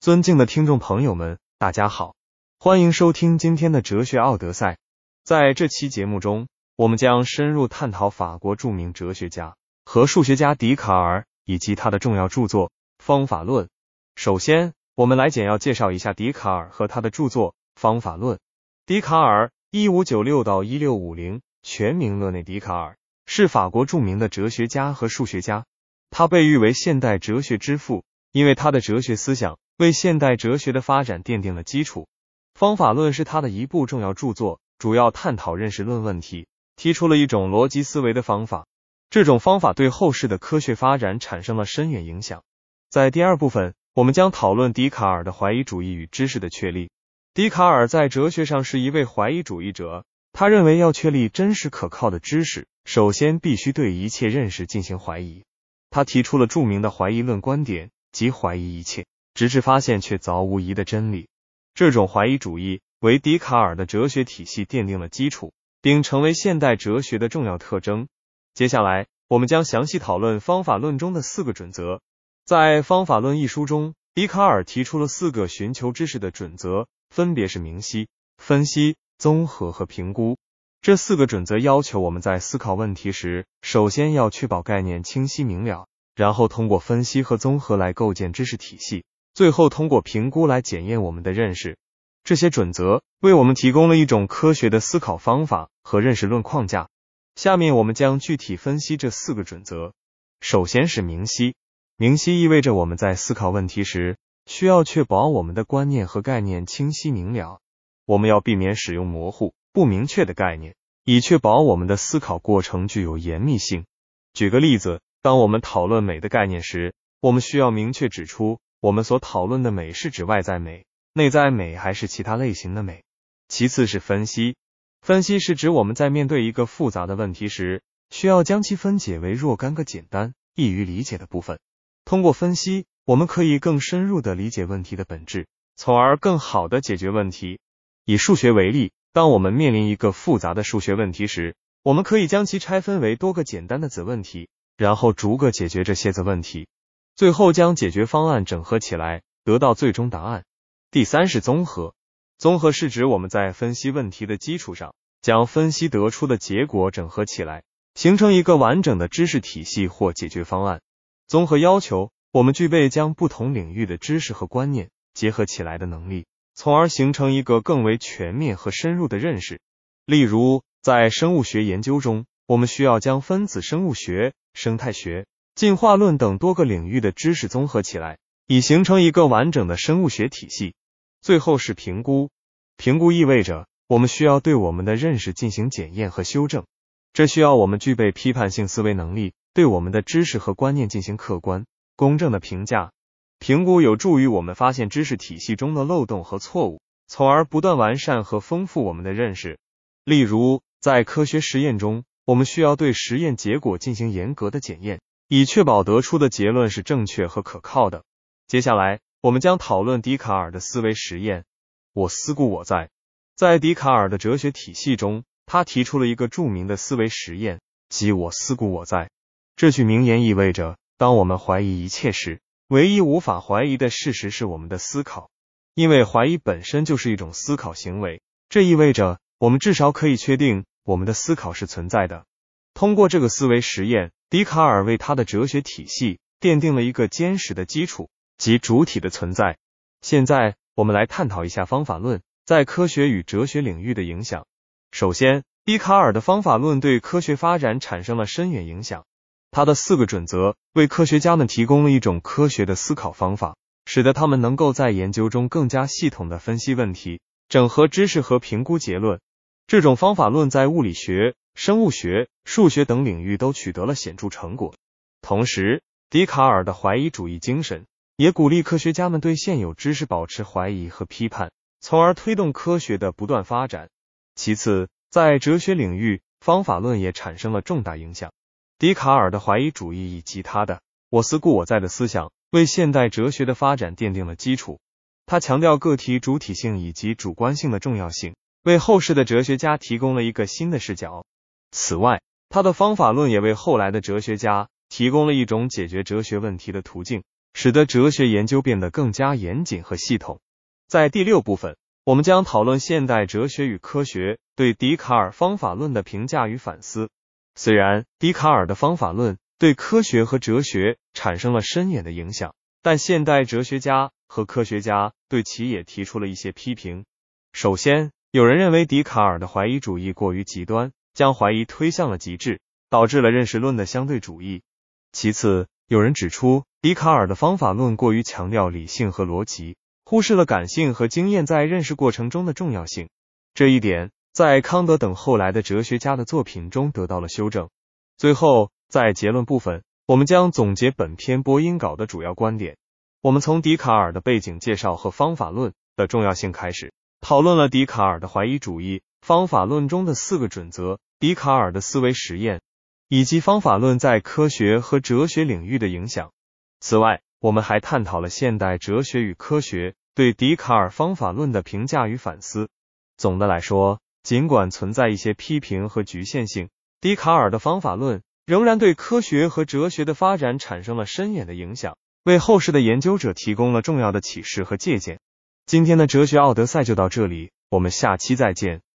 尊敬的听众朋友们，大家好，欢迎收听今天的哲学奥德赛。在这期节目中，我们将深入探讨法国著名哲学家和数学家笛卡尔以及他的重要著作《方法论》。首先，我们来简要介绍一下笛卡尔和他的著作《方法论》。笛卡尔（一五九六到一六五零），全名勒内·笛卡尔，是法国著名的哲学家和数学家。他被誉为现代哲学之父，因为他的哲学思想。为现代哲学的发展奠定了基础，《方法论》是他的一部重要著作，主要探讨认识论问题，提出了一种逻辑思维的方法。这种方法对后世的科学发展产生了深远影响。在第二部分，我们将讨论笛卡尔的怀疑主义与知识的确立。笛卡尔在哲学上是一位怀疑主义者，他认为要确立真实可靠的知识，首先必须对一切认识进行怀疑。他提出了著名的怀疑论观点，即怀疑一切。直至发现却凿无疑的真理，这种怀疑主义为笛卡尔的哲学体系奠定了基础，并成为现代哲学的重要特征。接下来，我们将详细讨论方法论中的四个准则。在《方法论》一书中，笛卡尔提出了四个寻求知识的准则，分别是明晰、分析、综合和评估。这四个准则要求我们在思考问题时，首先要确保概念清晰明了，然后通过分析和综合来构建知识体系。最后通过评估来检验我们的认识，这些准则为我们提供了一种科学的思考方法和认识论框架。下面我们将具体分析这四个准则。首先是明晰，明晰意味着我们在思考问题时，需要确保我们的观念和概念清晰明了。我们要避免使用模糊、不明确的概念，以确保我们的思考过程具有严密性。举个例子，当我们讨论美的概念时，我们需要明确指出。我们所讨论的美是指外在美、内在美还是其他类型的美？其次是分析，分析是指我们在面对一个复杂的问题时，需要将其分解为若干个简单、易于理解的部分。通过分析，我们可以更深入的理解问题的本质，从而更好的解决问题。以数学为例，当我们面临一个复杂的数学问题时，我们可以将其拆分为多个简单的子问题，然后逐个解决这些子问题。最后将解决方案整合起来，得到最终答案。第三是综合，综合是指我们在分析问题的基础上，将分析得出的结果整合起来，形成一个完整的知识体系或解决方案。综合要求我们具备将不同领域的知识和观念结合起来的能力，从而形成一个更为全面和深入的认识。例如，在生物学研究中，我们需要将分子生物学、生态学。进化论等多个领域的知识综合起来，以形成一个完整的生物学体系。最后是评估，评估意味着我们需要对我们的认识进行检验和修正，这需要我们具备批判性思维能力，对我们的知识和观念进行客观、公正的评价。评估有助于我们发现知识体系中的漏洞和错误，从而不断完善和丰富我们的认识。例如，在科学实验中，我们需要对实验结果进行严格的检验。以确保得出的结论是正确和可靠的。接下来，我们将讨论笛卡尔的思维实验。我思故我在。在笛卡尔的哲学体系中，他提出了一个著名的思维实验，即我思故我在。这句名言意味着，当我们怀疑一切时，唯一无法怀疑的事实是我们的思考，因为怀疑本身就是一种思考行为。这意味着，我们至少可以确定我们的思考是存在的。通过这个思维实验。笛卡尔为他的哲学体系奠定了一个坚实的基础，即主体的存在。现在，我们来探讨一下方法论在科学与哲学领域的影响。首先，笛卡尔的方法论对科学发展产生了深远影响。他的四个准则为科学家们提供了一种科学的思考方法，使得他们能够在研究中更加系统的分析问题、整合知识和评估结论。这种方法论在物理学。生物学、数学等领域都取得了显著成果。同时，笛卡尔的怀疑主义精神也鼓励科学家们对现有知识保持怀疑和批判，从而推动科学的不断发展。其次，在哲学领域，方法论也产生了重大影响。笛卡尔的怀疑主义以及他的“我思故我在”的思想，为现代哲学的发展奠定了基础。他强调个体主体性以及主观性的重要性，为后世的哲学家提供了一个新的视角。此外，他的方法论也为后来的哲学家提供了一种解决哲学问题的途径。使得哲学研究变得更加严谨和系统。在第六部分，我们将讨论现代哲学与科学对笛卡尔方法论的评价与反思。虽然笛卡尔的方法论对科学和哲学产生了深远的影响，但现代哲学家和科学家对其也提出了一些批评。首先，有人认为笛卡尔的怀疑主义过于极端，将怀疑推向了极致，导致了认识论的相对主义。其次，有人指出笛卡尔的方法论过于强调理性和逻辑，忽视了感性和经验在认识过程中的重要性。这一点在康德等后来的哲学家的作品中得到了修正。最后，在结论部分，我们将总结本篇播音稿的主要观点。我们从笛卡尔的背景介绍和方法论的重要性开始。讨论了笛卡尔的怀疑主义方法论中的四个准则、笛卡尔的思维实验，以及方法论在科学和哲学领域的影响。此外，我们还探讨了现代哲学与科学对笛卡尔方法论的评价与反思。总的来说，尽管存在一些批评和局限性，笛卡尔的方法论仍然对科学和哲学的发展产生了深远的影响，为后世的研究者提供了重要的启示和借鉴。今天的哲学奥德赛就到这里，我们下期再见。